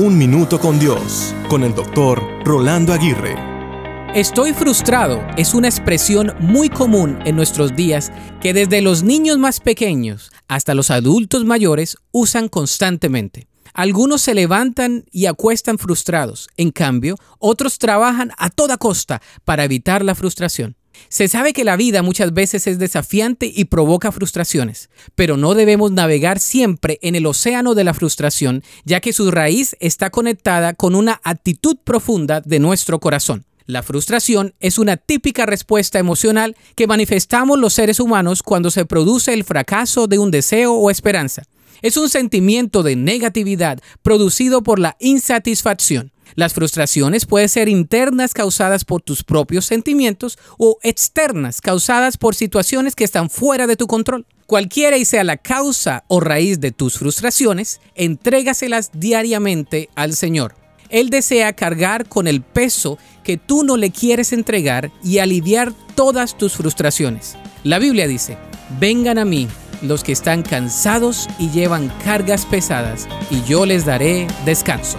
Un Minuto con Dios, con el doctor Rolando Aguirre. Estoy frustrado es una expresión muy común en nuestros días que desde los niños más pequeños hasta los adultos mayores usan constantemente. Algunos se levantan y acuestan frustrados, en cambio, otros trabajan a toda costa para evitar la frustración. Se sabe que la vida muchas veces es desafiante y provoca frustraciones, pero no debemos navegar siempre en el océano de la frustración, ya que su raíz está conectada con una actitud profunda de nuestro corazón. La frustración es una típica respuesta emocional que manifestamos los seres humanos cuando se produce el fracaso de un deseo o esperanza. Es un sentimiento de negatividad producido por la insatisfacción. Las frustraciones pueden ser internas causadas por tus propios sentimientos o externas causadas por situaciones que están fuera de tu control. Cualquiera y sea la causa o raíz de tus frustraciones, entrégaselas diariamente al Señor. Él desea cargar con el peso que tú no le quieres entregar y aliviar todas tus frustraciones. La Biblia dice, vengan a mí los que están cansados y llevan cargas pesadas, y yo les daré descanso.